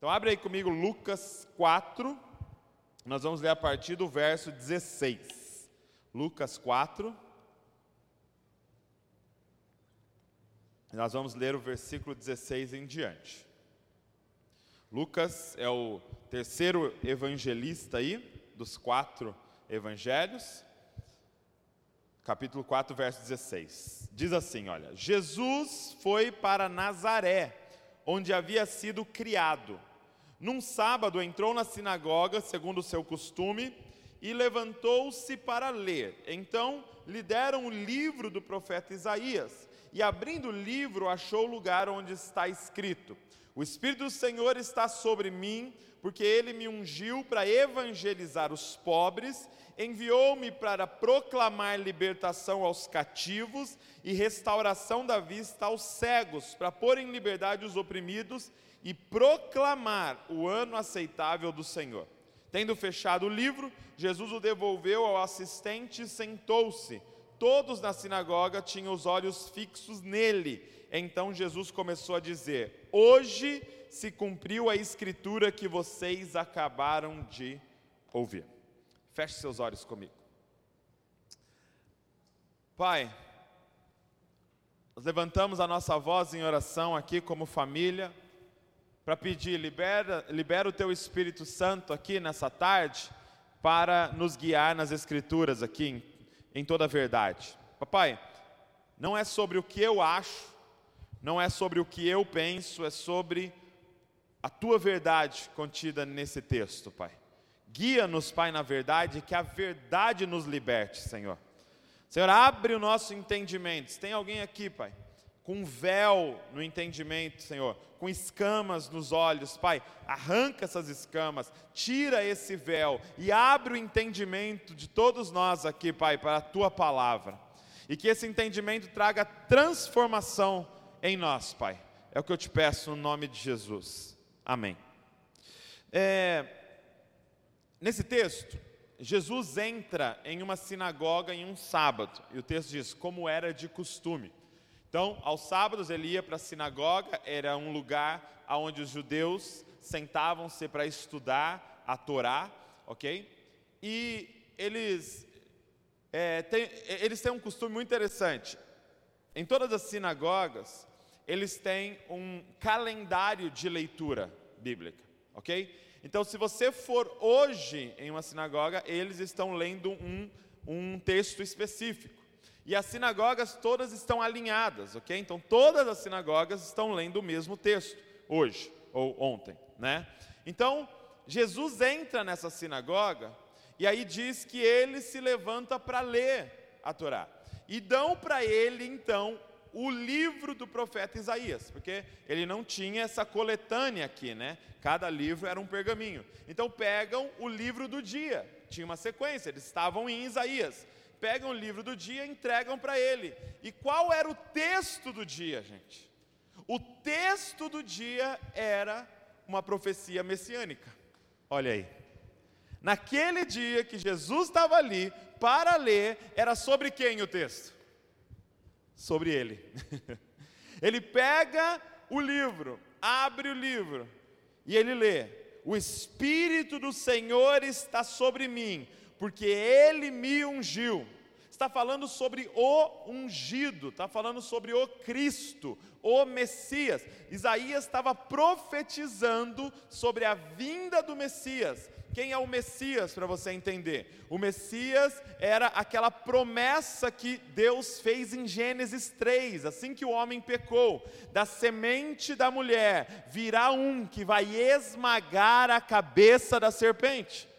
Então abre aí comigo Lucas 4, nós vamos ler a partir do verso 16. Lucas 4. Nós vamos ler o versículo 16 em diante. Lucas é o terceiro evangelista aí, dos quatro evangelhos. Capítulo 4, verso 16. Diz assim: Olha, Jesus foi para Nazaré, onde havia sido criado. Num sábado entrou na sinagoga, segundo o seu costume, e levantou-se para ler. Então lhe deram o livro do profeta Isaías, e abrindo o livro, achou o lugar onde está escrito: o Espírito do Senhor está sobre mim, porque ele me ungiu para evangelizar os pobres, enviou-me para proclamar libertação aos cativos e restauração da vista aos cegos, para pôr em liberdade os oprimidos e proclamar o ano aceitável do Senhor. Tendo fechado o livro, Jesus o devolveu ao assistente e sentou-se. Todos na sinagoga tinham os olhos fixos nele. Então Jesus começou a dizer: Hoje se cumpriu a escritura que vocês acabaram de ouvir. Feche seus olhos comigo. Pai, nós levantamos a nossa voz em oração aqui como família, para pedir, libera, libera o teu Espírito Santo aqui nessa tarde, para nos guiar nas Escrituras aqui, em toda a verdade. Papai, não é sobre o que eu acho, não é sobre o que eu penso, é sobre a tua verdade contida nesse texto, Pai. Guia-nos, Pai, na verdade, que a verdade nos liberte, Senhor. Senhor, abre o nosso entendimento. Se tem alguém aqui, Pai, com um véu no entendimento, Senhor, com escamas nos olhos, Pai, arranca essas escamas, tira esse véu e abre o entendimento de todos nós aqui, Pai, para a tua palavra. E que esse entendimento traga transformação em nós, Pai. É o que eu te peço no nome de Jesus. Amém. É, nesse texto, Jesus entra em uma sinagoga em um sábado, e o texto diz: como era de costume. Então, aos sábados ele ia para a sinagoga, era um lugar onde os judeus sentavam-se para estudar a Torá, ok? E eles, é, têm, eles têm um costume muito interessante. Em todas as sinagogas, eles têm um calendário de leitura bíblica, ok? Então, se você for hoje em uma sinagoga, eles estão lendo um, um texto específico. E as sinagogas todas estão alinhadas, ok? Então todas as sinagogas estão lendo o mesmo texto hoje ou ontem, né? Então Jesus entra nessa sinagoga e aí diz que ele se levanta para ler a Torá. E dão para ele então o livro do profeta Isaías, porque ele não tinha essa coletânea aqui, né? Cada livro era um pergaminho. Então pegam o livro do dia, tinha uma sequência, eles estavam em Isaías pegam o livro do dia e entregam para ele. E qual era o texto do dia, gente? O texto do dia era uma profecia messiânica. Olha aí. Naquele dia que Jesus estava ali para ler, era sobre quem o texto? Sobre ele. ele pega o livro, abre o livro e ele lê: O Espírito do Senhor está sobre mim, porque ele me ungiu. Está falando sobre o ungido, está falando sobre o Cristo, o Messias. Isaías estava profetizando sobre a vinda do Messias. Quem é o Messias, para você entender? O Messias era aquela promessa que Deus fez em Gênesis 3, assim que o homem pecou: da semente da mulher virá um que vai esmagar a cabeça da serpente.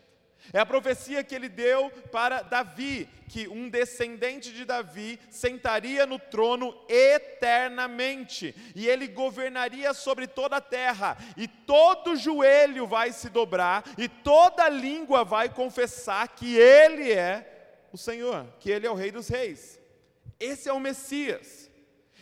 É a profecia que ele deu para Davi, que um descendente de Davi sentaria no trono eternamente, e ele governaria sobre toda a terra, e todo joelho vai se dobrar, e toda língua vai confessar que ele é o Senhor, que ele é o Rei dos Reis. Esse é o Messias.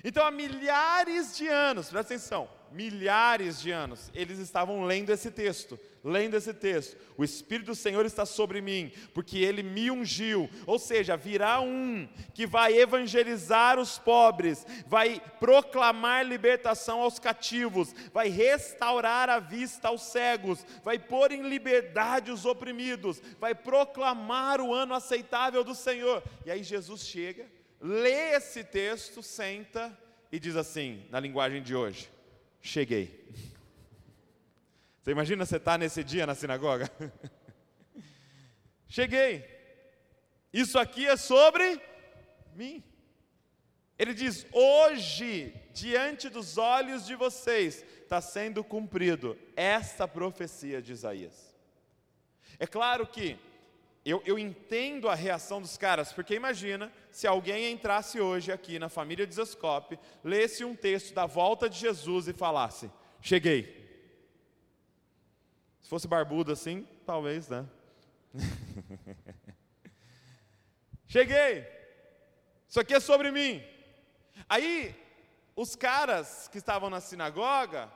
Então, há milhares de anos, presta atenção, milhares de anos, eles estavam lendo esse texto, lendo esse texto. O Espírito do Senhor está sobre mim, porque ele me ungiu. Ou seja, virá um que vai evangelizar os pobres, vai proclamar libertação aos cativos, vai restaurar a vista aos cegos, vai pôr em liberdade os oprimidos, vai proclamar o ano aceitável do Senhor. E aí Jesus chega, lê esse texto, senta e diz assim, na linguagem de hoje: Cheguei. Você imagina você estar tá nesse dia na sinagoga? Cheguei. Isso aqui é sobre mim. Ele diz: hoje, diante dos olhos de vocês, está sendo cumprido esta profecia de Isaías. É claro que eu, eu, entendo a reação dos caras, porque imagina se alguém entrasse hoje aqui na família de Zescope, lesse um texto da volta de Jesus e falasse: Cheguei. Se fosse barbudo assim, talvez, né? Cheguei. Isso aqui é sobre mim. Aí, os caras que estavam na sinagoga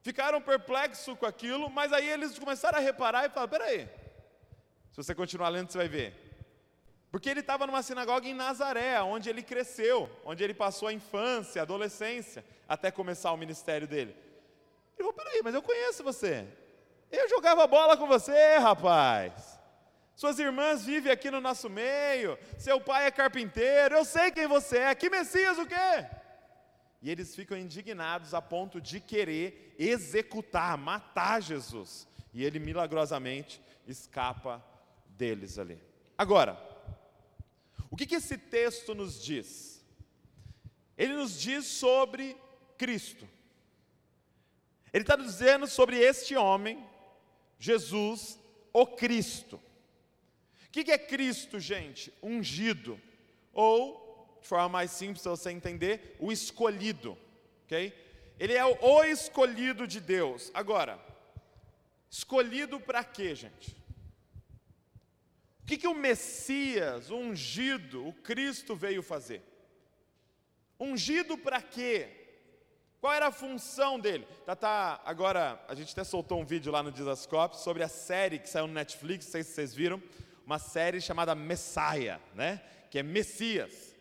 ficaram perplexos com aquilo, mas aí eles começaram a reparar e falaram: peraí, se você continuar lendo, você vai ver. Porque ele estava numa sinagoga em Nazaré, onde ele cresceu, onde ele passou a infância, a adolescência, até começar o ministério dele. Ele falou: peraí, mas eu conheço você. Eu jogava bola com você, rapaz. Suas irmãs vivem aqui no nosso meio. Seu pai é carpinteiro. Eu sei quem você é. Que Messias o quê? E eles ficam indignados a ponto de querer executar, matar Jesus. E ele milagrosamente escapa deles ali. Agora, o que, que esse texto nos diz? Ele nos diz sobre Cristo. Ele está dizendo sobre este homem, Jesus, o Cristo. O que, é Cristo, gente? Ungido. Ou, de forma mais simples para você entender, o escolhido. Ok? Ele é o escolhido de Deus. Agora, escolhido para quê, gente? O que, que o Messias, o ungido, o Cristo veio fazer? Ungido para quê? Qual era a função dele? Tá, tá, agora, a gente até soltou um vídeo lá no Dizascope sobre a série que saiu no Netflix, não sei se vocês viram, uma série chamada Messiah, né? Que é Messias.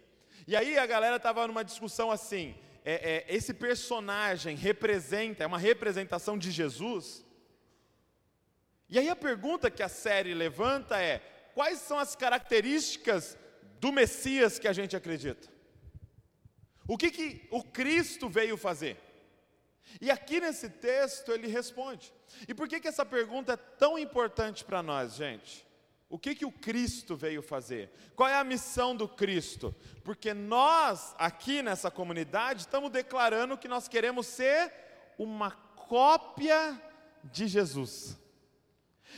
E aí a galera estava numa discussão assim: é, é, esse personagem representa, é uma representação de Jesus? E aí a pergunta que a série levanta é: quais são as características do Messias que a gente acredita? O que, que o Cristo veio fazer? E aqui nesse texto ele responde. E por que, que essa pergunta é tão importante para nós, gente? O que, que o Cristo veio fazer? Qual é a missão do Cristo? Porque nós, aqui nessa comunidade, estamos declarando que nós queremos ser uma cópia de Jesus.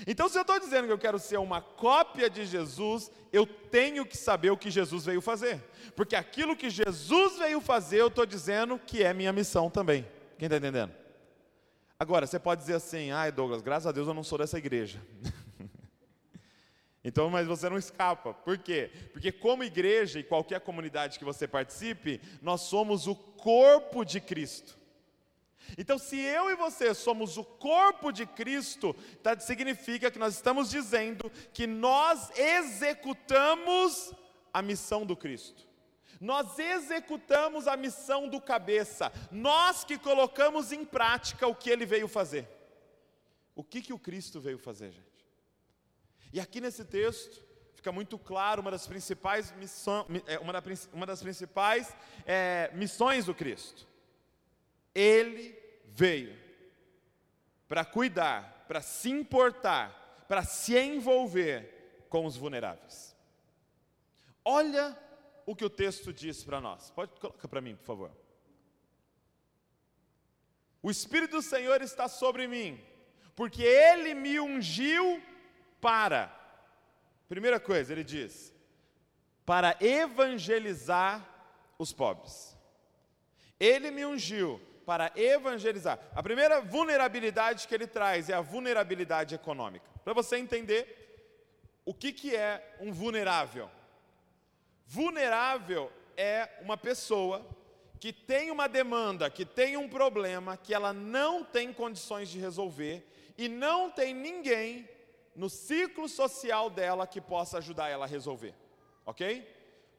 Então, se eu estou dizendo que eu quero ser uma cópia de Jesus, eu tenho que saber o que Jesus veio fazer. Porque aquilo que Jesus veio fazer, eu estou dizendo que é minha missão também. Quem está entendendo? Agora, você pode dizer assim, ai Douglas, graças a Deus eu não sou dessa igreja. então, mas você não escapa. Por quê? Porque como igreja e qualquer comunidade que você participe, nós somos o corpo de Cristo. Então, se eu e você somos o corpo de Cristo, tá, significa que nós estamos dizendo que nós executamos a missão do Cristo. Nós executamos a missão do cabeça, nós que colocamos em prática o que ele veio fazer. O que, que o Cristo veio fazer, gente? E aqui nesse texto fica muito claro uma das principais, missão, é, uma das principais é, missões do Cristo ele veio para cuidar, para se importar, para se envolver com os vulneráveis. Olha o que o texto diz para nós. Pode colocar para mim, por favor. O Espírito do Senhor está sobre mim, porque Ele me ungiu para. Primeira coisa, ele diz: para evangelizar os pobres. Ele me ungiu para evangelizar. A primeira vulnerabilidade que ele traz é a vulnerabilidade econômica. Para você entender o que, que é um vulnerável. Vulnerável é uma pessoa que tem uma demanda, que tem um problema, que ela não tem condições de resolver e não tem ninguém no ciclo social dela que possa ajudar ela a resolver. Ok?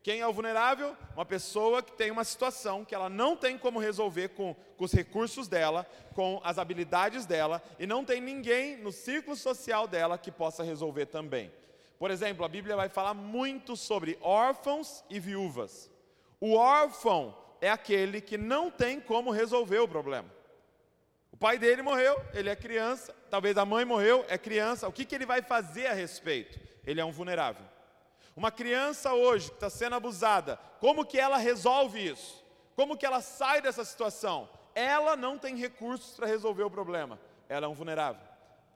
Quem é o vulnerável? Uma pessoa que tem uma situação que ela não tem como resolver com, com, os recursos dela, com as habilidades dela, e não tem ninguém no ciclo social dela que possa resolver também. Por exemplo, a Bíblia vai falar muito sobre órfãos e viúvas. O órfão é aquele que não tem como resolver o problema. O pai dele morreu, ele é criança, talvez a mãe morreu, é criança. O que, que ele vai fazer a respeito? Ele é um vulnerável. Uma criança hoje que está sendo abusada, como que ela resolve isso? Como que ela sai dessa situação? Ela não tem recursos para resolver o problema. Ela é um vulnerável.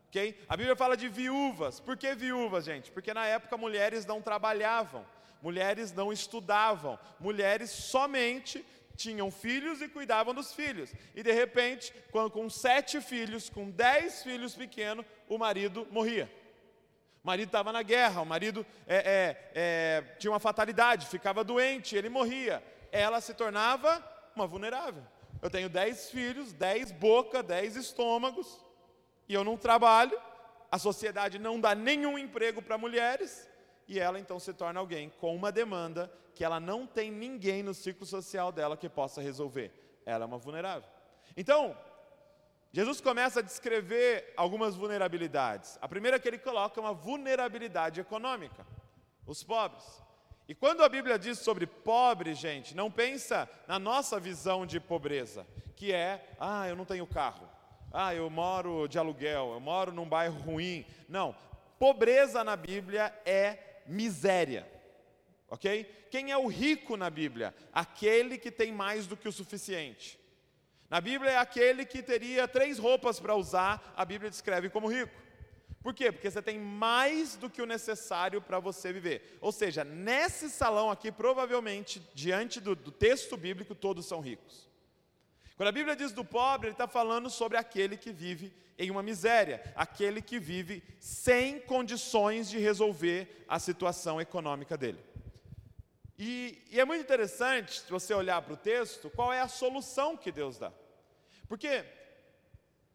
Ok? A Bíblia fala de viúvas. Por que viúvas, gente? Porque na época mulheres não trabalhavam, mulheres não estudavam, mulheres somente tinham filhos e cuidavam dos filhos. E de repente, quando, com sete filhos, com dez filhos pequenos, o marido morria. O marido estava na guerra, o marido é, é, é, tinha uma fatalidade, ficava doente, ele morria. Ela se tornava uma vulnerável. Eu tenho dez filhos, dez bocas, dez estômagos, e eu não trabalho, a sociedade não dá nenhum emprego para mulheres, e ela então se torna alguém com uma demanda que ela não tem ninguém no ciclo social dela que possa resolver. Ela é uma vulnerável. Então, Jesus começa a descrever algumas vulnerabilidades. A primeira que ele coloca é uma vulnerabilidade econômica, os pobres. E quando a Bíblia diz sobre pobre, gente, não pensa na nossa visão de pobreza, que é, ah, eu não tenho carro, ah, eu moro de aluguel, eu moro num bairro ruim. Não, pobreza na Bíblia é miséria. Ok? Quem é o rico na Bíblia? Aquele que tem mais do que o suficiente. Na Bíblia é aquele que teria três roupas para usar, a Bíblia descreve como rico. Por quê? Porque você tem mais do que o necessário para você viver. Ou seja, nesse salão aqui, provavelmente, diante do, do texto bíblico, todos são ricos. Quando a Bíblia diz do pobre, ele está falando sobre aquele que vive em uma miséria, aquele que vive sem condições de resolver a situação econômica dele. E, e é muito interessante, se você olhar para o texto, qual é a solução que Deus dá. Porque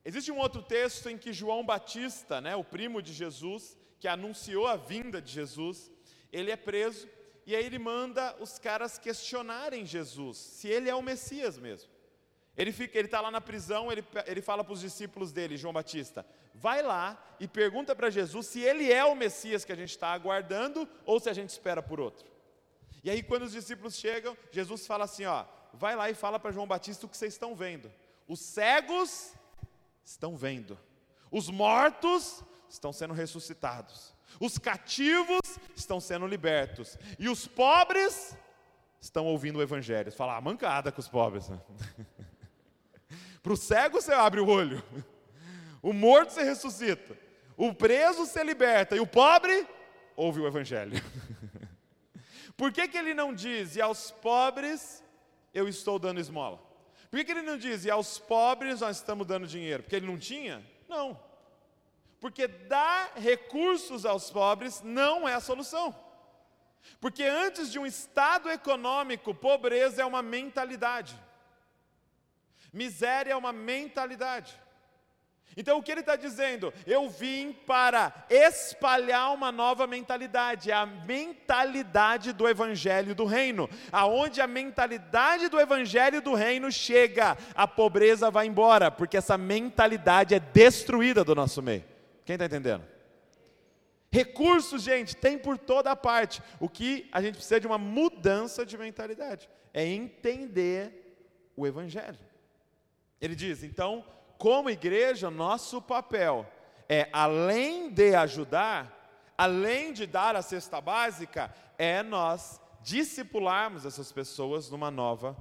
existe um outro texto em que João Batista, né, o primo de Jesus, que anunciou a vinda de Jesus, ele é preso e aí ele manda os caras questionarem Jesus, se ele é o Messias mesmo. Ele fica, ele está lá na prisão, ele, ele fala para os discípulos dele, João Batista, vai lá e pergunta para Jesus se ele é o Messias que a gente está aguardando ou se a gente espera por outro. E aí, quando os discípulos chegam, Jesus fala assim: ó, vai lá e fala para João Batista o que vocês estão vendo. Os cegos estão vendo, os mortos estão sendo ressuscitados, os cativos estão sendo libertos, e os pobres estão ouvindo o Evangelho. Fala, ah, mancada com os pobres. Para o cego você abre o olho, o morto você ressuscita, o preso você liberta, e o pobre ouve o Evangelho. Por que, que ele não diz, e aos pobres eu estou dando esmola? Por que, que ele não diz, e aos pobres nós estamos dando dinheiro? Porque ele não tinha? Não. Porque dar recursos aos pobres não é a solução. Porque antes de um estado econômico, pobreza é uma mentalidade. Miséria é uma mentalidade. Então o que ele está dizendo? Eu vim para espalhar uma nova mentalidade, a mentalidade do Evangelho do Reino. Aonde a mentalidade do Evangelho do Reino chega, a pobreza vai embora, porque essa mentalidade é destruída do nosso meio. Quem está entendendo? Recursos, gente, tem por toda parte. O que a gente precisa de uma mudança de mentalidade, é entender o Evangelho. Ele diz, então, como igreja, nosso papel é, além de ajudar, além de dar a cesta básica, é nós discipularmos essas pessoas numa nova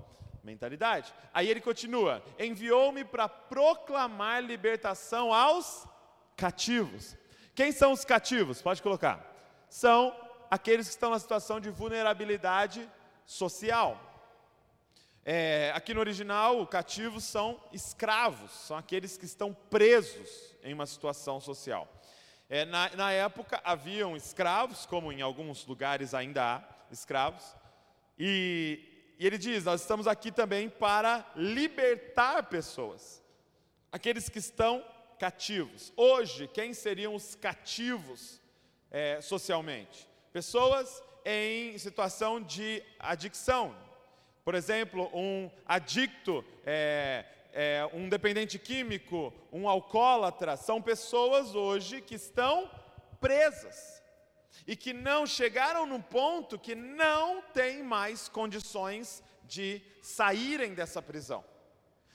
mentalidade. Aí ele continua: enviou-me para proclamar libertação aos cativos. Quem são os cativos? Pode colocar. São aqueles que estão na situação de vulnerabilidade social. É, aqui no original, cativos são escravos, são aqueles que estão presos em uma situação social. É, na, na, época haviam escravos, como em alguns lugares ainda há escravos, e, e ele diz: Nós estamos aqui também para libertar pessoas, aqueles que estão cativos. Hoje, quem seriam os cativos é, socialmente? Pessoas em situação de adicção. Por exemplo, um adicto, é, é, um dependente químico, um alcoólatra, são pessoas hoje que estão presas e que não chegaram no ponto que não têm mais condições de saírem dessa prisão.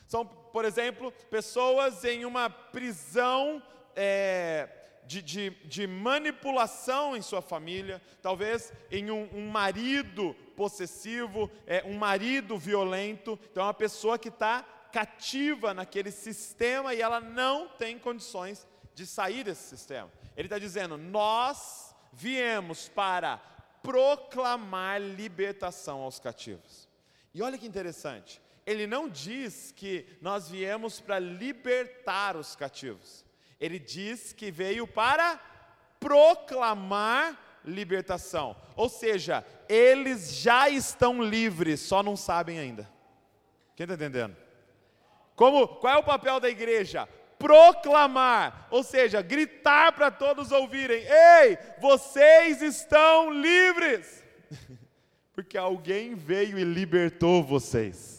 São, por exemplo, pessoas em uma prisão é, de, de, de, manipulação em sua família, talvez em um, um marido possessivo, é, um marido violento. Então, é uma pessoa que está cativa naquele sistema e ela não tem condições de sair desse sistema. Ele está dizendo: nós viemos para proclamar libertação aos cativos. E olha que interessante, ele não diz que nós viemos para libertar os cativos, ele diz que veio para proclamar libertação. Ou seja, eles já estão livres, só não sabem ainda. Quem está entendendo? Como, qual é o papel da igreja? proclamar, ou seja, gritar para todos ouvirem: ei, vocês estão livres, porque alguém veio e libertou vocês.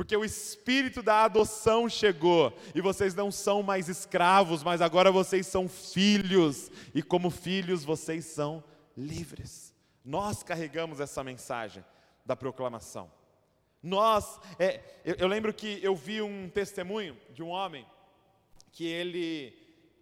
Porque o espírito da adoção chegou e vocês não são mais escravos, mas agora vocês são filhos, e como filhos vocês são livres. Nós carregamos essa mensagem da proclamação. Nós, é, eu, eu lembro que eu vi um testemunho de um homem que ele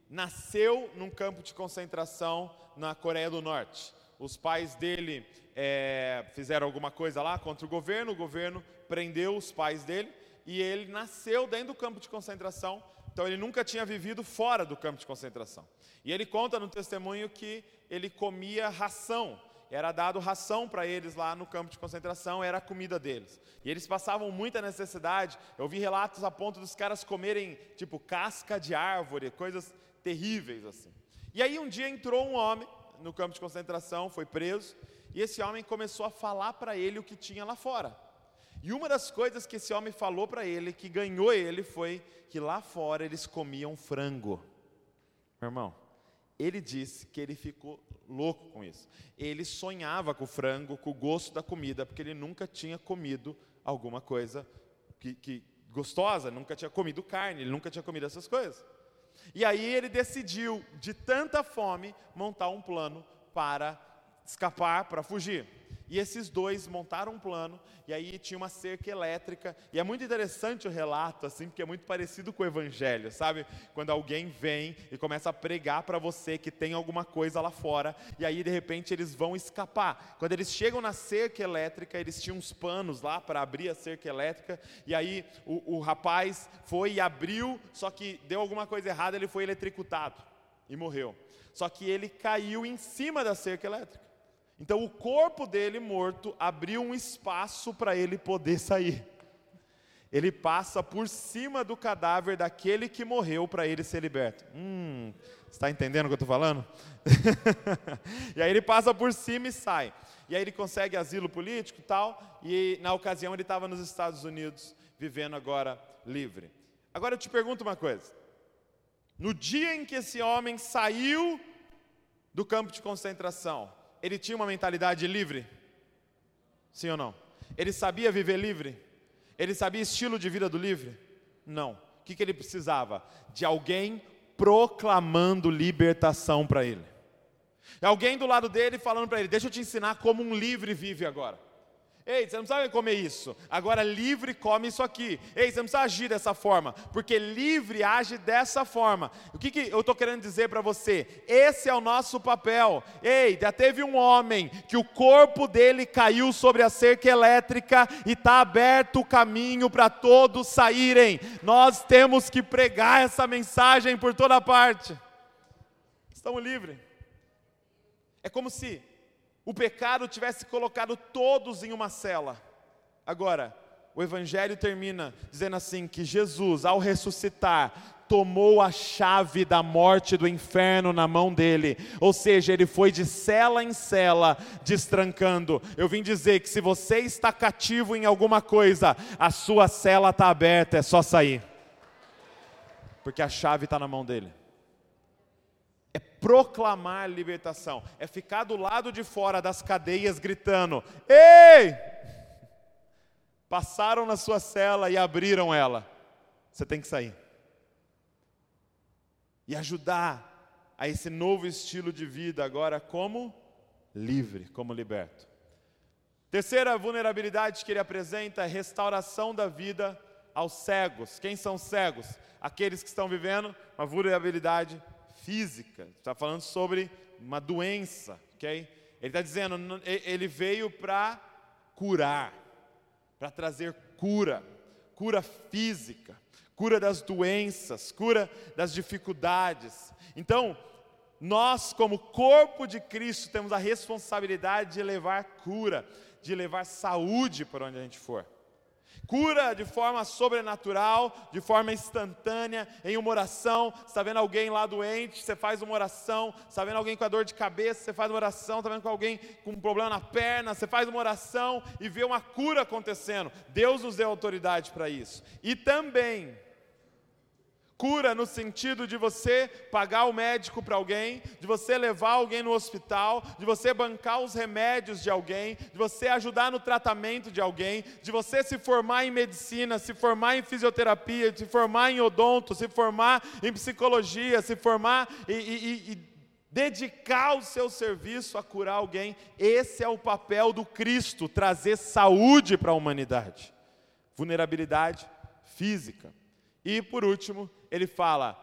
nasceu num campo de concentração na Coreia do Norte. Os pais dele é, fizeram alguma coisa lá contra o governo, o governo prendeu os pais dele e ele nasceu dentro do campo de concentração. Então ele nunca tinha vivido fora do campo de concentração. E ele conta no testemunho que ele comia ração era dado ração para eles lá no campo de concentração, era a comida deles. E eles passavam muita necessidade. Eu vi relatos a ponto dos caras comerem, tipo, casca de árvore, coisas terríveis assim. E aí um dia entrou um homem no campo de concentração, foi preso, e esse homem começou a falar para ele o que tinha lá fora. E uma das coisas que esse homem falou para ele, que ganhou ele, foi que lá fora eles comiam frango. Meu irmão, ele disse que ele ficou louco com isso. Ele sonhava com o frango, com o gosto da comida, porque ele nunca tinha comido alguma coisa que, que gostosa, nunca tinha comido carne, ele nunca tinha comido essas coisas. E aí ele decidiu, de tanta fome, montar um plano para escapar, para fugir. E esses dois montaram um plano, e aí tinha uma cerca elétrica. E é muito interessante o relato, assim, porque é muito parecido com o evangelho, sabe? Quando alguém vem e começa a pregar para você que tem alguma coisa lá fora, e aí de repente eles vão escapar. Quando eles chegam na cerca elétrica, eles tinham uns panos lá para abrir a cerca elétrica, e aí o, o rapaz foi e abriu, só que deu alguma coisa errada, ele foi eletricutado e morreu. Só que ele caiu em cima da cerca elétrica. Então o corpo dele morto abriu um espaço para ele poder sair. Ele passa por cima do cadáver daquele que morreu para ele ser liberto. Hum, está entendendo o que eu estou falando? e aí ele passa por cima e sai. E aí ele consegue asilo político e tal. E na ocasião ele estava nos Estados Unidos, vivendo agora livre. Agora eu te pergunto uma coisa. No dia em que esse homem saiu do campo de concentração, ele tinha uma mentalidade livre? Sim ou não? Ele sabia viver livre? Ele sabia estilo de vida do livre? Não. O que, que ele precisava? De alguém proclamando libertação para ele. Alguém do lado dele falando para ele: Deixa eu te ensinar como um livre vive agora. Ei, você não precisa comer isso. Agora livre come isso aqui. Ei, você não precisa agir dessa forma, porque livre age dessa forma. O que, que eu estou querendo dizer para você? Esse é o nosso papel. Ei, já teve um homem que o corpo dele caiu sobre a cerca elétrica e está aberto o caminho para todos saírem. Nós temos que pregar essa mensagem por toda parte. Estamos livres. É como se o pecado tivesse colocado todos em uma cela. Agora, o Evangelho termina dizendo assim: que Jesus, ao ressuscitar, tomou a chave da morte do inferno na mão dele. Ou seja, ele foi de cela em cela, destrancando. Eu vim dizer que se você está cativo em alguma coisa, a sua cela está aberta, é só sair. Porque a chave está na mão dele. É proclamar libertação, é ficar do lado de fora das cadeias gritando: Ei! Passaram na sua cela e abriram ela. Você tem que sair e ajudar a esse novo estilo de vida agora como livre, como liberto. Terceira vulnerabilidade que ele apresenta é restauração da vida aos cegos. Quem são cegos? Aqueles que estão vivendo uma vulnerabilidade física. Está falando sobre uma doença, ok? Ele está dizendo, ele veio para curar, para trazer cura, cura física cura das doenças, cura das dificuldades. Então, nós, como corpo de Cristo, temos a responsabilidade de levar cura, de levar saúde para onde a gente for. Cura de forma sobrenatural, de forma instantânea, em uma oração. Está vendo alguém lá doente, você faz uma oração. Está vendo alguém com a dor de cabeça, você faz uma oração. Está vendo com alguém com um problema na perna, você faz uma oração e vê uma cura acontecendo. Deus nos deu autoridade para isso. E também, Cura no sentido de você pagar o médico para alguém, de você levar alguém no hospital, de você bancar os remédios de alguém, de você ajudar no tratamento de alguém, de você se formar em medicina, se formar em fisioterapia, se formar em odonto, se formar em psicologia, se formar e, e, e dedicar o seu serviço a curar alguém. Esse é o papel do Cristo, trazer saúde para a humanidade. Vulnerabilidade física. E por último, ele fala,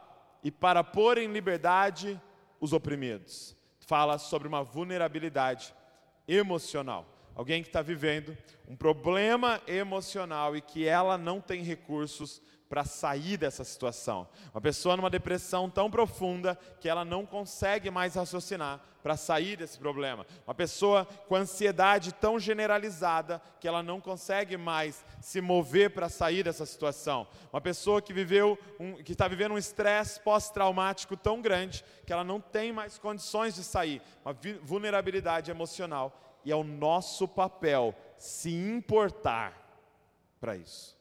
e para pôr em liberdade os oprimidos. Fala sobre uma vulnerabilidade emocional. Alguém que está vivendo um problema emocional e que ela não tem recursos para sair dessa situação. Uma pessoa numa depressão tão profunda que ela não consegue mais raciocinar para sair desse problema. Uma pessoa com ansiedade tão generalizada que ela não consegue mais se mover para sair dessa situação. Uma pessoa que viveu um, que está vivendo um estresse pós-traumático tão grande que ela não tem mais condições de sair. Uma vulnerabilidade emocional e é o nosso papel se importar para isso.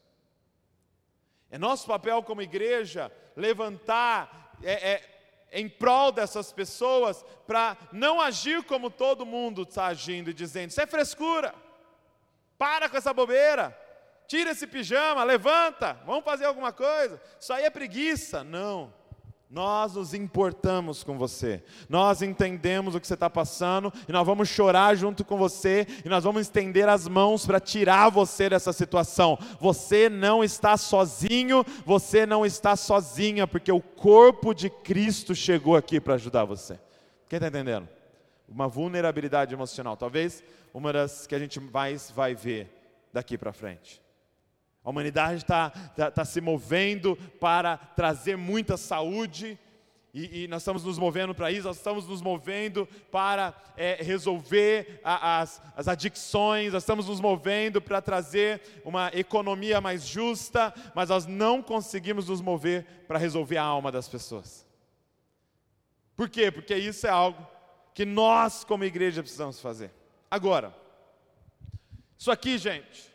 É nosso papel como igreja levantar é, é, em prol dessas pessoas para não agir como todo mundo está agindo e dizendo: isso é frescura, para com essa bobeira, tira esse pijama, levanta, vamos fazer alguma coisa. Isso aí é preguiça. Não. Nós nos importamos com você, nós entendemos o que você está passando e nós vamos chorar junto com você e nós vamos estender as mãos para tirar você dessa situação. Você não está sozinho, você não está sozinha, porque o corpo de Cristo chegou aqui para ajudar você. Quem está entendendo? Uma vulnerabilidade emocional, talvez uma das que a gente mais vai ver daqui para frente. A humanidade está tá, tá se movendo para trazer muita saúde, e, e nós estamos nos movendo para isso, nós estamos nos movendo para é, resolver a, as, as adicções, nós estamos nos movendo para trazer uma economia mais justa, mas nós não conseguimos nos mover para resolver a alma das pessoas. Por quê? Porque isso é algo que nós, como igreja, precisamos fazer. Agora, isso aqui, gente,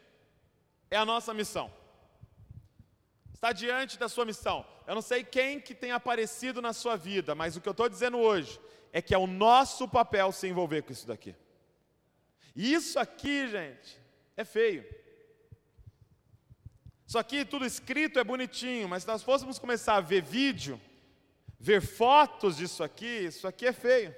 é a nossa missão. Está diante da sua missão. Eu não sei quem que tem aparecido na sua vida, mas o que eu estou dizendo hoje é que é o nosso papel se envolver com isso daqui. E isso aqui, gente, é feio. Isso aqui, tudo escrito, é bonitinho, mas se nós fôssemos começar a ver vídeo, ver fotos disso aqui, isso aqui é feio.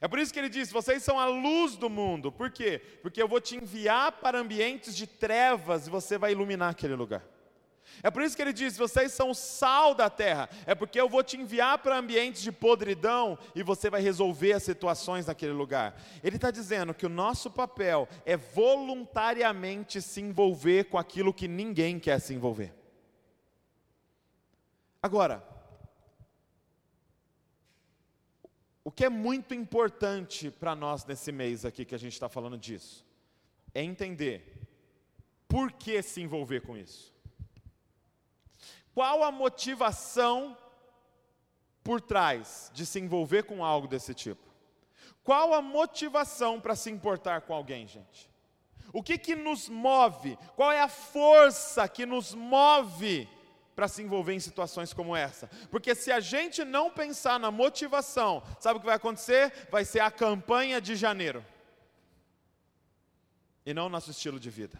É por isso que ele diz: vocês são a luz do mundo. Por quê? Porque eu vou te enviar para ambientes de trevas e você vai iluminar aquele lugar. É por isso que ele diz: vocês são o sal da terra. É porque eu vou te enviar para ambientes de podridão e você vai resolver as situações naquele lugar. Ele está dizendo que o nosso papel é voluntariamente se envolver com aquilo que ninguém quer se envolver. Agora, O que é muito importante para nós nesse mês aqui que a gente está falando disso, é entender por que se envolver com isso. Qual a motivação por trás de se envolver com algo desse tipo? Qual a motivação para se importar com alguém, gente? O que que nos move? Qual é a força que nos move para se envolver em situações como essa? Porque se a gente não pensar na motivação, sabe o que vai acontecer? Vai ser a campanha de janeiro. E não nosso estilo de vida.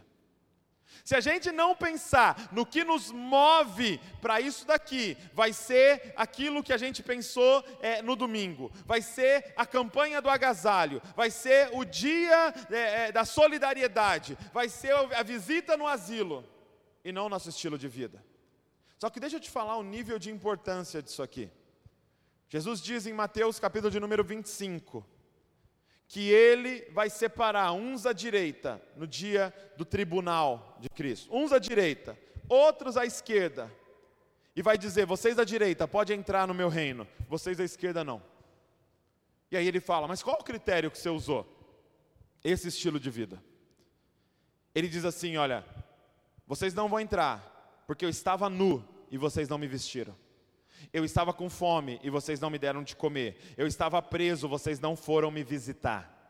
Se a gente não pensar no que nos move para isso daqui, vai ser aquilo que a gente pensou é, no domingo, vai ser a campanha do agasalho, vai ser o dia é, é, da solidariedade, vai ser a visita no asilo, e não o nosso estilo de vida. Só que deixa eu te falar o nível de importância disso aqui. Jesus diz em Mateus capítulo de número 25, que ele vai separar uns à direita no dia do tribunal de Cristo, uns à direita, outros à esquerda, e vai dizer: vocês à direita podem entrar no meu reino, vocês à esquerda não. E aí ele fala: mas qual o critério que você usou? Esse estilo de vida. Ele diz assim: olha, vocês não vão entrar, porque eu estava nu e vocês não me vestiram. Eu estava com fome e vocês não me deram de comer. Eu estava preso, vocês não foram me visitar.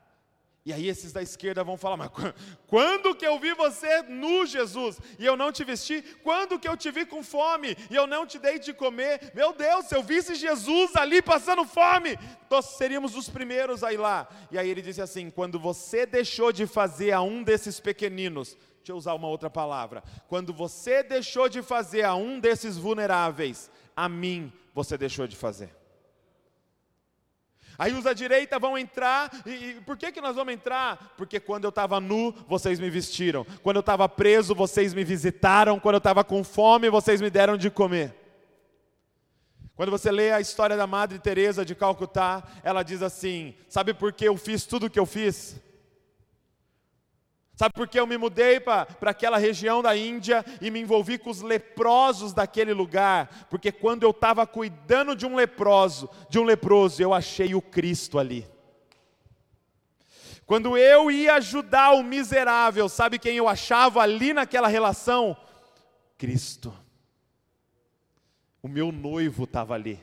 E aí esses da esquerda vão falar, mas quando que eu vi você nu, Jesus, e eu não te vesti? Quando que eu te vi com fome e eu não te dei de comer? Meu Deus, se eu visse Jesus ali passando fome, nós seríamos os primeiros a ir lá. E aí ele disse assim: quando você deixou de fazer a um desses pequeninos, deixa eu usar uma outra palavra, quando você deixou de fazer a um desses vulneráveis, a mim você deixou de fazer. Aí os da direita vão entrar, e, e por que, que nós vamos entrar? Porque quando eu estava nu, vocês me vestiram, quando eu estava preso, vocês me visitaram, quando eu estava com fome, vocês me deram de comer. Quando você lê a história da Madre Teresa de Calcutá, ela diz assim: sabe por que eu fiz tudo o que eu fiz? Sabe por que eu me mudei para aquela região da Índia e me envolvi com os leprosos daquele lugar? Porque quando eu estava cuidando de um leproso, de um leproso, eu achei o Cristo ali. Quando eu ia ajudar o miserável, sabe quem eu achava ali naquela relação? Cristo. O meu noivo estava ali.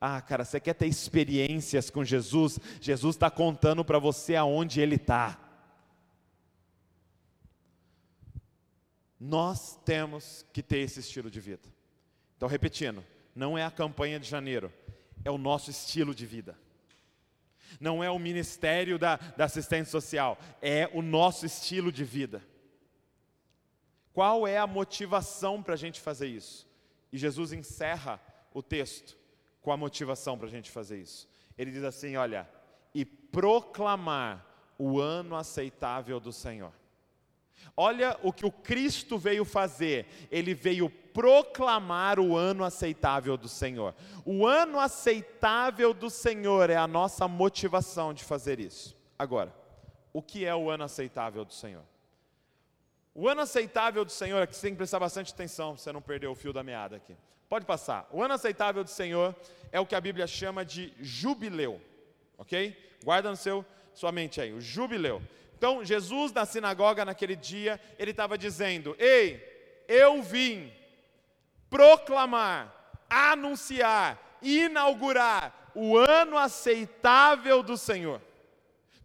Ah, cara, você quer ter experiências com Jesus? Jesus está contando para você aonde Ele está. Nós temos que ter esse estilo de vida. Então, repetindo, não é a campanha de janeiro, é o nosso estilo de vida. Não é o ministério da, da assistência social, é o nosso estilo de vida. Qual é a motivação para a gente fazer isso? E Jesus encerra o texto com a motivação para a gente fazer isso. Ele diz assim: olha, e proclamar o ano aceitável do Senhor. Olha o que o Cristo veio fazer. Ele veio proclamar o ano aceitável do Senhor. O ano aceitável do Senhor é a nossa motivação de fazer isso. Agora, o que é o ano aceitável do Senhor? O ano aceitável do Senhor, aqui você tem que prestar bastante atenção para você não perder o fio da meada aqui. Pode passar. O ano aceitável do Senhor é o que a Bíblia chama de jubileu. Ok? Guarda no seu, sua mente aí, o jubileu. Então, Jesus na sinagoga naquele dia, ele estava dizendo: Ei, eu vim proclamar, anunciar, inaugurar o ano aceitável do Senhor.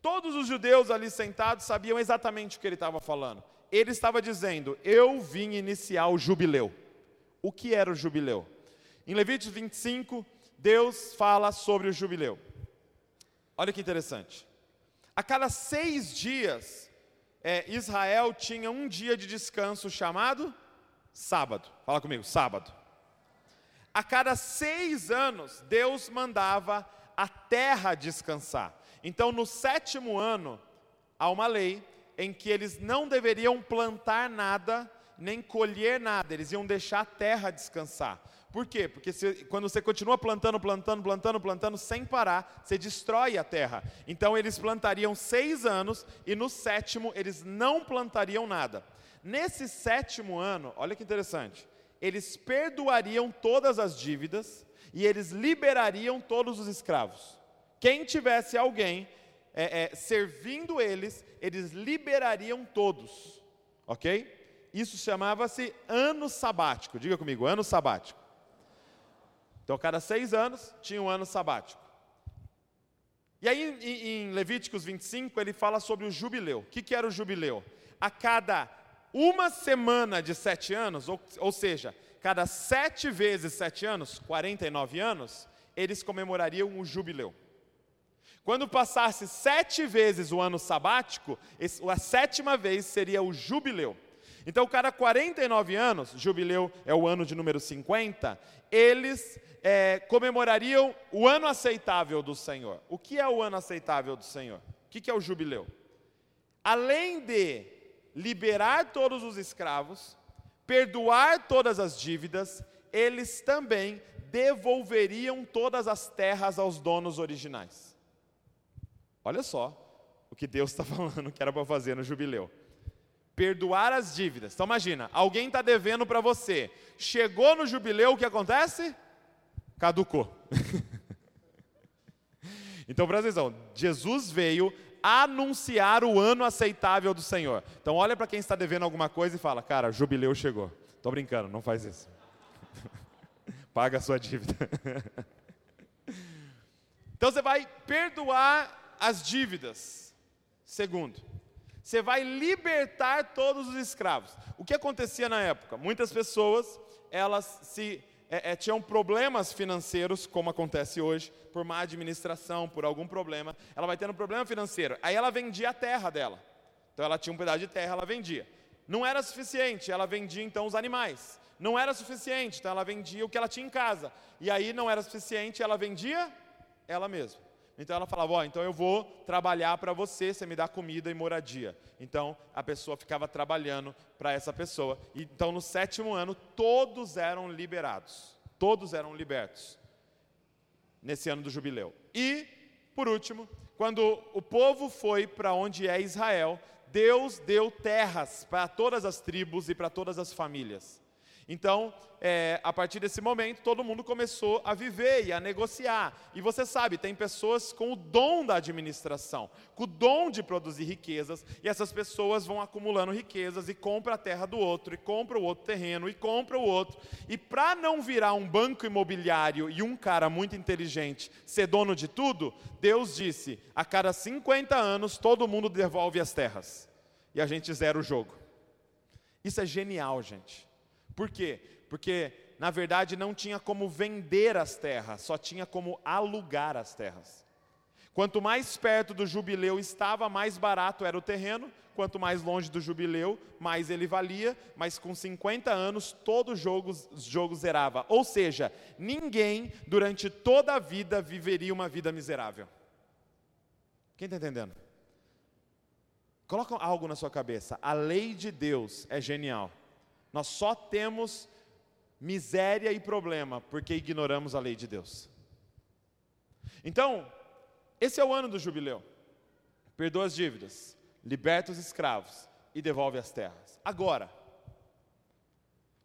Todos os judeus ali sentados sabiam exatamente o que ele estava falando. Ele estava dizendo: Eu vim iniciar o jubileu. O que era o jubileu? Em Levíticos 25, Deus fala sobre o jubileu. Olha que interessante. A cada seis dias, é, Israel tinha um dia de descanso chamado sábado. Fala comigo, sábado. A cada seis anos, Deus mandava a terra descansar. Então, no sétimo ano, há uma lei em que eles não deveriam plantar nada, nem colher nada, eles iam deixar a terra descansar. Por quê? Porque se, quando você continua plantando, plantando, plantando, plantando, sem parar, você destrói a terra. Então eles plantariam seis anos e no sétimo eles não plantariam nada. Nesse sétimo ano, olha que interessante, eles perdoariam todas as dívidas e eles liberariam todos os escravos. Quem tivesse alguém é, é, servindo eles, eles liberariam todos, ok? Isso chamava-se ano sabático. Diga comigo, ano sabático. Então, cada seis anos tinha um ano sabático. E aí, em Levíticos 25, ele fala sobre o jubileu. O que, era o jubileu? A cada uma semana de sete anos, ou, ou seja, cada sete vezes sete anos, 49 anos, eles comemorariam o jubileu. Quando passasse sete vezes o ano sabático, a sétima vez seria o jubileu. Então, cada 49 anos, jubileu é o ano de número 50, eles é, comemorariam o ano aceitável do Senhor. O que é o ano aceitável do Senhor? O que, que é o jubileu? Além de liberar todos os escravos, perdoar todas as dívidas, eles também devolveriam todas as terras aos donos originais. Olha só o que Deus está falando que era para fazer no jubileu. Perdoar as dívidas. Então imagina, alguém está devendo para você. Chegou no jubileu, o que acontece? Caducou. então presta atenção, Jesus veio anunciar o ano aceitável do Senhor. Então olha para quem está devendo alguma coisa e fala, cara, jubileu chegou. Estou brincando, não faz isso. Paga a sua dívida. então você vai perdoar as dívidas. Segundo, você vai libertar todos os escravos. O que acontecia na época? Muitas pessoas, elas se é, é, tinham problemas financeiros, como acontece hoje, por má administração, por algum problema. Ela vai tendo problema financeiro. Aí ela vendia a terra dela. Então ela tinha um pedaço de terra, ela vendia. Não era suficiente, ela vendia então os animais. Não era suficiente, então ela vendia o que ela tinha em casa. E aí não era suficiente, ela vendia ela mesma. Então ela falava: Ó, oh, então eu vou trabalhar para você, você me dá comida e moradia. Então a pessoa ficava trabalhando para essa pessoa. Então no sétimo ano, todos eram liberados. Todos eram libertos. Nesse ano do jubileu. E, por último, quando o povo foi para onde é Israel, Deus deu terras para todas as tribos e para todas as famílias. Então, é, a partir desse momento, todo mundo começou a viver e a negociar. E você sabe, tem pessoas com o dom da administração, com o dom de produzir riquezas, e essas pessoas vão acumulando riquezas e compram a terra do outro, e compram o outro terreno, e compram o outro. E para não virar um banco imobiliário e um cara muito inteligente ser dono de tudo, Deus disse: a cada 50 anos todo mundo devolve as terras. E a gente zera o jogo. Isso é genial, gente. Por quê? Porque, na verdade, não tinha como vender as terras, só tinha como alugar as terras. Quanto mais perto do jubileu estava, mais barato era o terreno, quanto mais longe do jubileu, mais ele valia, mas com 50 anos todo jogo, jogo zerava. Ou seja, ninguém durante toda a vida viveria uma vida miserável. Quem está entendendo? Coloca algo na sua cabeça. A lei de Deus é genial. Nós só temos miséria e problema porque ignoramos a lei de Deus. Então, esse é o ano do jubileu. Perdoa as dívidas, liberta os escravos e devolve as terras. Agora,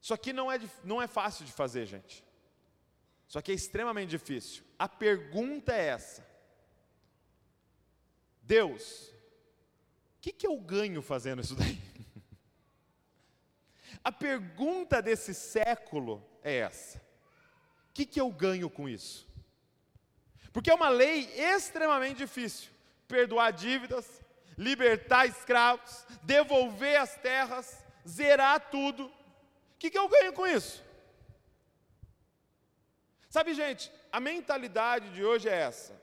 isso aqui não é, não é fácil de fazer, gente. Isso aqui é extremamente difícil. A pergunta é essa: Deus, o que, que eu ganho fazendo isso daí? A pergunta desse século é essa: o que, que eu ganho com isso? Porque é uma lei extremamente difícil perdoar dívidas, libertar escravos, devolver as terras, zerar tudo. O que, que eu ganho com isso? Sabe, gente, a mentalidade de hoje é essa.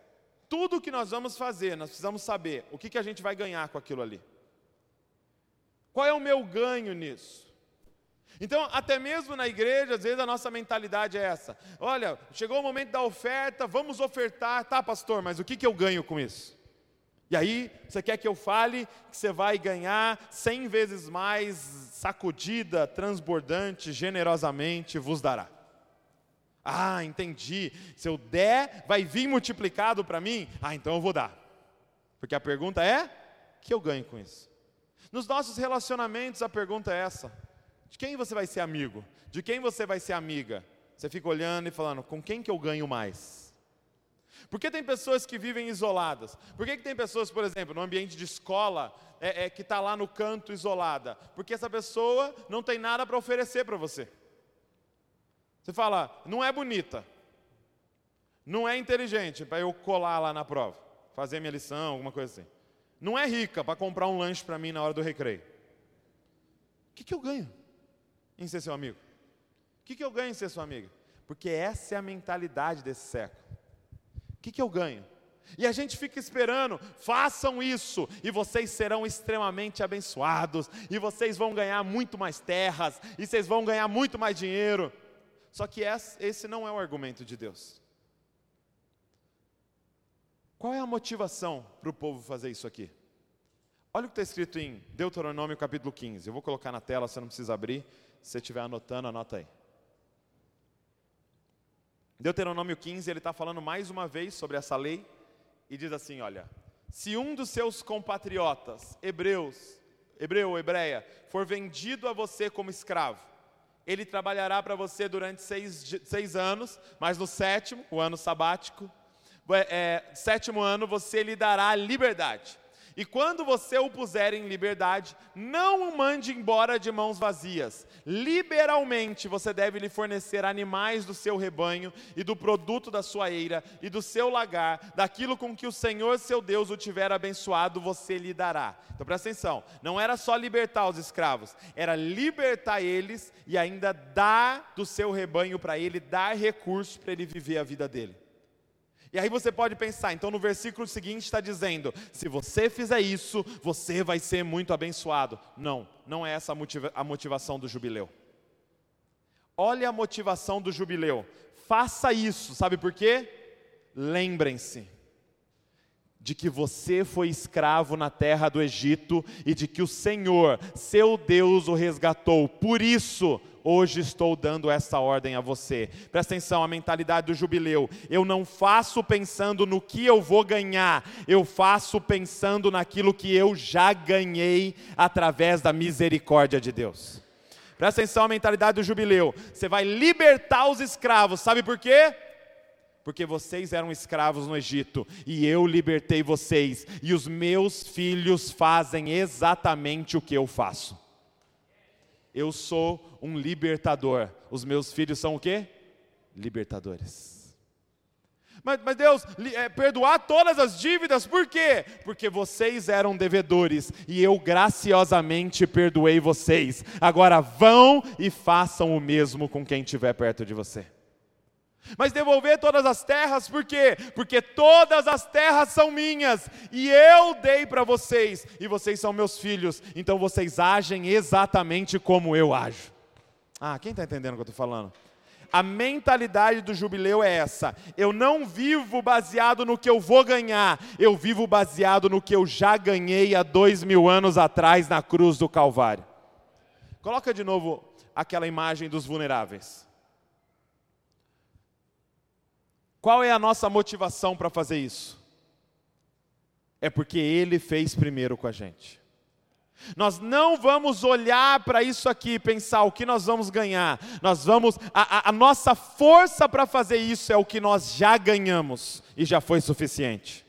Tudo que nós vamos fazer, nós precisamos saber o que, que a gente vai ganhar com aquilo ali. Qual é o meu ganho nisso? Então, até mesmo na igreja, às vezes a nossa mentalidade é essa: olha, chegou o momento da oferta, vamos ofertar, tá, pastor, mas o que, que eu ganho com isso? E aí, você quer que eu fale que você vai ganhar cem vezes mais, sacudida, transbordante, generosamente vos dará. Ah, entendi. Se eu der, vai vir multiplicado para mim? Ah, então eu vou dar. Porque a pergunta é: o que eu ganho com isso? Nos nossos relacionamentos, a pergunta é essa: de quem você vai ser amigo? De quem você vai ser amiga? Você fica olhando e falando, com quem que eu ganho mais? Por que tem pessoas que vivem isoladas? Por que, que tem pessoas, por exemplo, no ambiente de escola, é, é, que está lá no canto isolada? Porque essa pessoa não tem nada para oferecer para você. Você fala, não é bonita, não é inteligente para eu colar lá na prova, fazer minha lição, alguma coisa assim. Não é rica para comprar um lanche para mim na hora do recreio. O que, que eu ganho em ser seu amigo? O que, que eu ganho em ser sua amiga? Porque essa é a mentalidade desse século. O que, que eu ganho? E a gente fica esperando, façam isso, e vocês serão extremamente abençoados, e vocês vão ganhar muito mais terras, e vocês vão ganhar muito mais dinheiro. Só que esse não é o argumento de Deus. Qual é a motivação para o povo fazer isso aqui? Olha o que está escrito em Deuteronômio capítulo 15. Eu vou colocar na tela, você não precisa abrir. Você estiver anotando, anota aí. Deuteronômio 15, ele está falando mais uma vez sobre essa lei e diz assim: olha, se um dos seus compatriotas, hebreus, hebreu ou hebreia, for vendido a você como escravo, ele trabalhará para você durante seis, seis anos, mas no sétimo, o ano sabático, é, é, sétimo ano, você lhe dará liberdade. E quando você o puser em liberdade, não o mande embora de mãos vazias. Liberalmente você deve lhe fornecer animais do seu rebanho e do produto da sua eira e do seu lagar, daquilo com que o Senhor seu Deus o tiver abençoado, você lhe dará. Então presta atenção, não era só libertar os escravos, era libertar eles e ainda dar do seu rebanho para ele, dar recursos para ele viver a vida dele. E aí você pode pensar, então no versículo seguinte está dizendo: se você fizer isso, você vai ser muito abençoado. Não, não é essa a, motiva a motivação do jubileu. Olha a motivação do jubileu. Faça isso, sabe por quê? Lembrem-se de que você foi escravo na terra do Egito e de que o Senhor, seu Deus, o resgatou. Por isso, hoje estou dando essa ordem a você. Presta atenção, a mentalidade do jubileu. Eu não faço pensando no que eu vou ganhar, eu faço pensando naquilo que eu já ganhei através da misericórdia de Deus. Presta atenção à mentalidade do jubileu. Você vai libertar os escravos, sabe por quê? porque vocês eram escravos no Egito e eu libertei vocês, e os meus filhos fazem exatamente o que eu faço. Eu sou um libertador. Os meus filhos são o quê? Libertadores. Mas, mas Deus, é, perdoar todas as dívidas, por quê? Porque vocês eram devedores e eu graciosamente perdoei vocês. Agora vão e façam o mesmo com quem estiver perto de você. Mas devolver todas as terras, por quê? Porque todas as terras são minhas e eu dei para vocês, e vocês são meus filhos, então vocês agem exatamente como eu ajo. Ah, quem está entendendo o que eu estou falando? A mentalidade do jubileu é essa: eu não vivo baseado no que eu vou ganhar, eu vivo baseado no que eu já ganhei há dois mil anos atrás na cruz do Calvário. Coloca de novo aquela imagem dos vulneráveis. Qual é a nossa motivação para fazer isso? É porque Ele fez primeiro com a gente. Nós não vamos olhar para isso aqui e pensar o que nós vamos ganhar. Nós vamos, a, a, a nossa força para fazer isso é o que nós já ganhamos e já foi suficiente.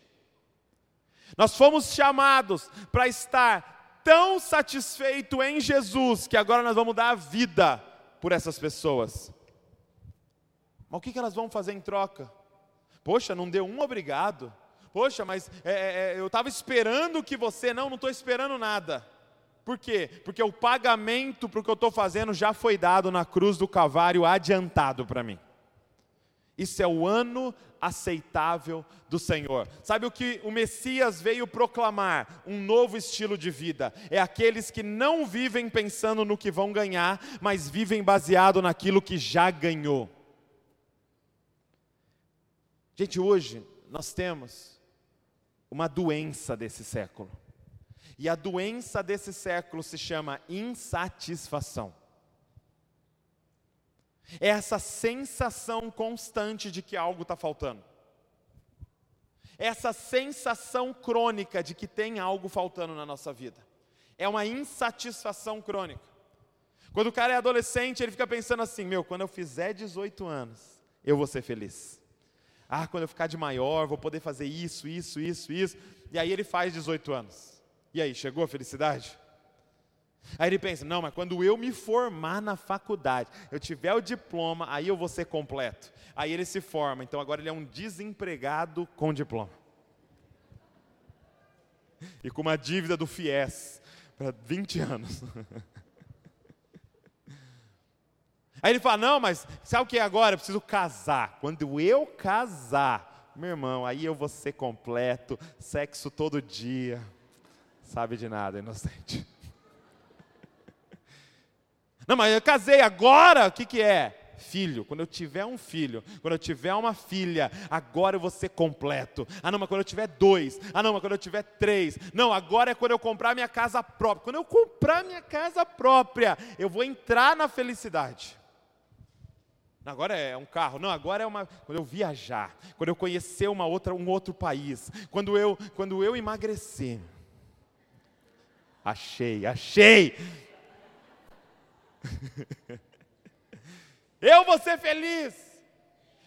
Nós fomos chamados para estar tão satisfeito em Jesus que agora nós vamos dar a vida por essas pessoas. Mas o que, que elas vão fazer em troca? Poxa, não deu um obrigado. Poxa, mas é, é, é eu estava esperando que você. Não, não estou esperando nada. Por quê? Porque o pagamento para o que eu estou fazendo já foi dado na cruz do Calvário adiantado para mim. Isso é o ano aceitável do Senhor. Sabe o que o Messias veio proclamar? Um novo estilo de vida. É aqueles que não vivem pensando no que vão ganhar, mas vivem baseado naquilo que já ganhou. Gente, hoje nós temos uma doença desse século. E a doença desse século se chama insatisfação. É essa sensação constante de que algo está faltando. É essa sensação crônica de que tem algo faltando na nossa vida. É uma insatisfação crônica. Quando o cara é adolescente, ele fica pensando assim: meu, quando eu fizer 18 anos, eu vou ser feliz. Ah, quando eu ficar de maior, vou poder fazer isso, isso, isso, isso. E aí ele faz 18 anos. E aí, chegou a felicidade? Aí ele pensa: não, mas quando eu me formar na faculdade, eu tiver o diploma, aí eu vou ser completo. Aí ele se forma, então agora ele é um desempregado com diploma. E com uma dívida do FIES para 20 anos. Aí ele fala: Não, mas sabe o que é agora? Eu preciso casar. Quando eu casar, meu irmão, aí eu vou ser completo, sexo todo dia. Sabe de nada, inocente. Não, mas eu casei agora, o que, que é? Filho, quando eu tiver um filho, quando eu tiver uma filha, agora eu vou ser completo. Ah, não, mas quando eu tiver dois. Ah, não, mas quando eu tiver três. Não, agora é quando eu comprar minha casa própria. Quando eu comprar minha casa própria, eu vou entrar na felicidade. Agora é um carro, não, agora é uma. Quando eu viajar, quando eu conhecer uma outra, um outro país, quando eu, quando eu emagrecer. Achei, achei! eu vou ser feliz.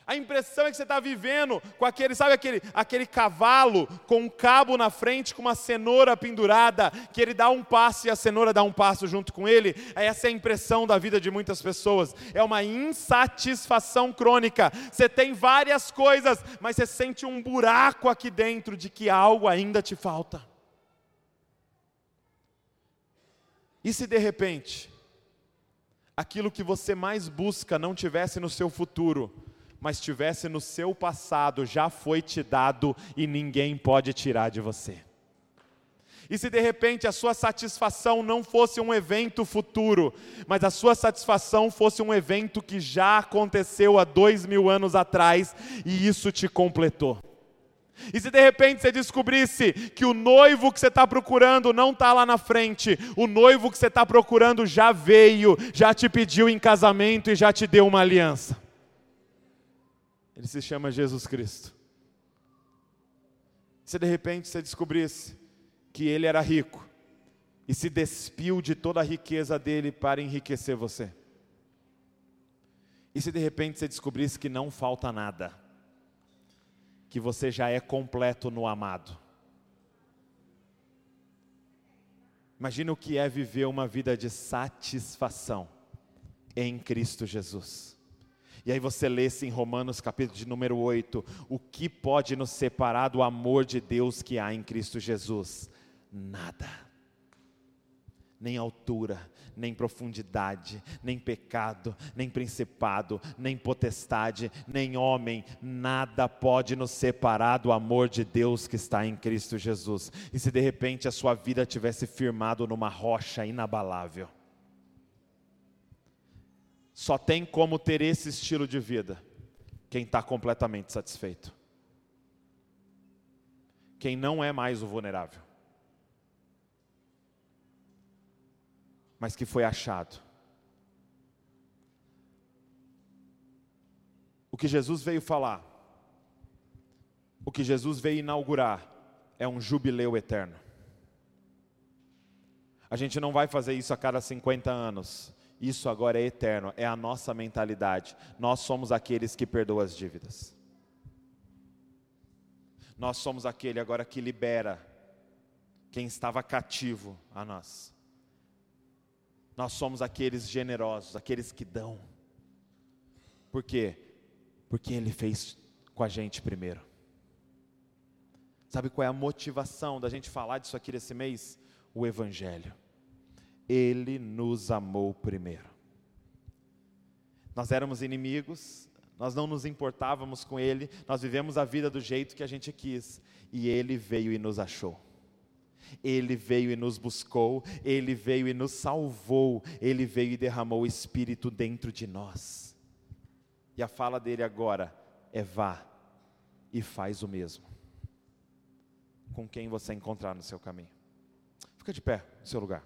A impressão é que você está vivendo com aquele, sabe aquele, aquele cavalo com um cabo na frente, com uma cenoura pendurada, que ele dá um passo e a cenoura dá um passo junto com ele? Essa é a impressão da vida de muitas pessoas. É uma insatisfação crônica. Você tem várias coisas, mas você sente um buraco aqui dentro de que algo ainda te falta. E se de repente, aquilo que você mais busca não tivesse no seu futuro, mas tivesse no seu passado, já foi te dado e ninguém pode tirar de você. E se de repente a sua satisfação não fosse um evento futuro, mas a sua satisfação fosse um evento que já aconteceu há dois mil anos atrás e isso te completou. E se de repente você descobrisse que o noivo que você está procurando não está lá na frente, o noivo que você está procurando já veio, já te pediu em casamento e já te deu uma aliança. Ele se chama Jesus Cristo. Se de repente você descobrisse que ele era rico e se despiu de toda a riqueza dele para enriquecer você. E se de repente você descobrisse que não falta nada, que você já é completo no amado. Imagina o que é viver uma vida de satisfação em Cristo Jesus. E aí você lê em Romanos capítulo de número 8, o que pode nos separar do amor de Deus que há em Cristo Jesus? Nada. Nem altura, nem profundidade, nem pecado, nem principado, nem potestade, nem homem, nada pode nos separar do amor de Deus que está em Cristo Jesus. E se de repente a sua vida tivesse firmado numa rocha inabalável, só tem como ter esse estilo de vida quem está completamente satisfeito. Quem não é mais o vulnerável, mas que foi achado. O que Jesus veio falar, o que Jesus veio inaugurar, é um jubileu eterno. A gente não vai fazer isso a cada 50 anos. Isso agora é eterno, é a nossa mentalidade. Nós somos aqueles que perdoam as dívidas. Nós somos aquele agora que libera quem estava cativo a nós. Nós somos aqueles generosos, aqueles que dão. Por quê? Porque Ele fez com a gente primeiro. Sabe qual é a motivação da gente falar disso aqui nesse mês? O Evangelho. Ele nos amou primeiro. Nós éramos inimigos, nós não nos importávamos com Ele, nós vivemos a vida do jeito que a gente quis, e Ele veio e nos achou. Ele veio e nos buscou, Ele veio e nos salvou, Ele veio e derramou o Espírito dentro de nós. E a fala dele agora é: vá e faz o mesmo com quem você encontrar no seu caminho. Fica de pé no seu lugar.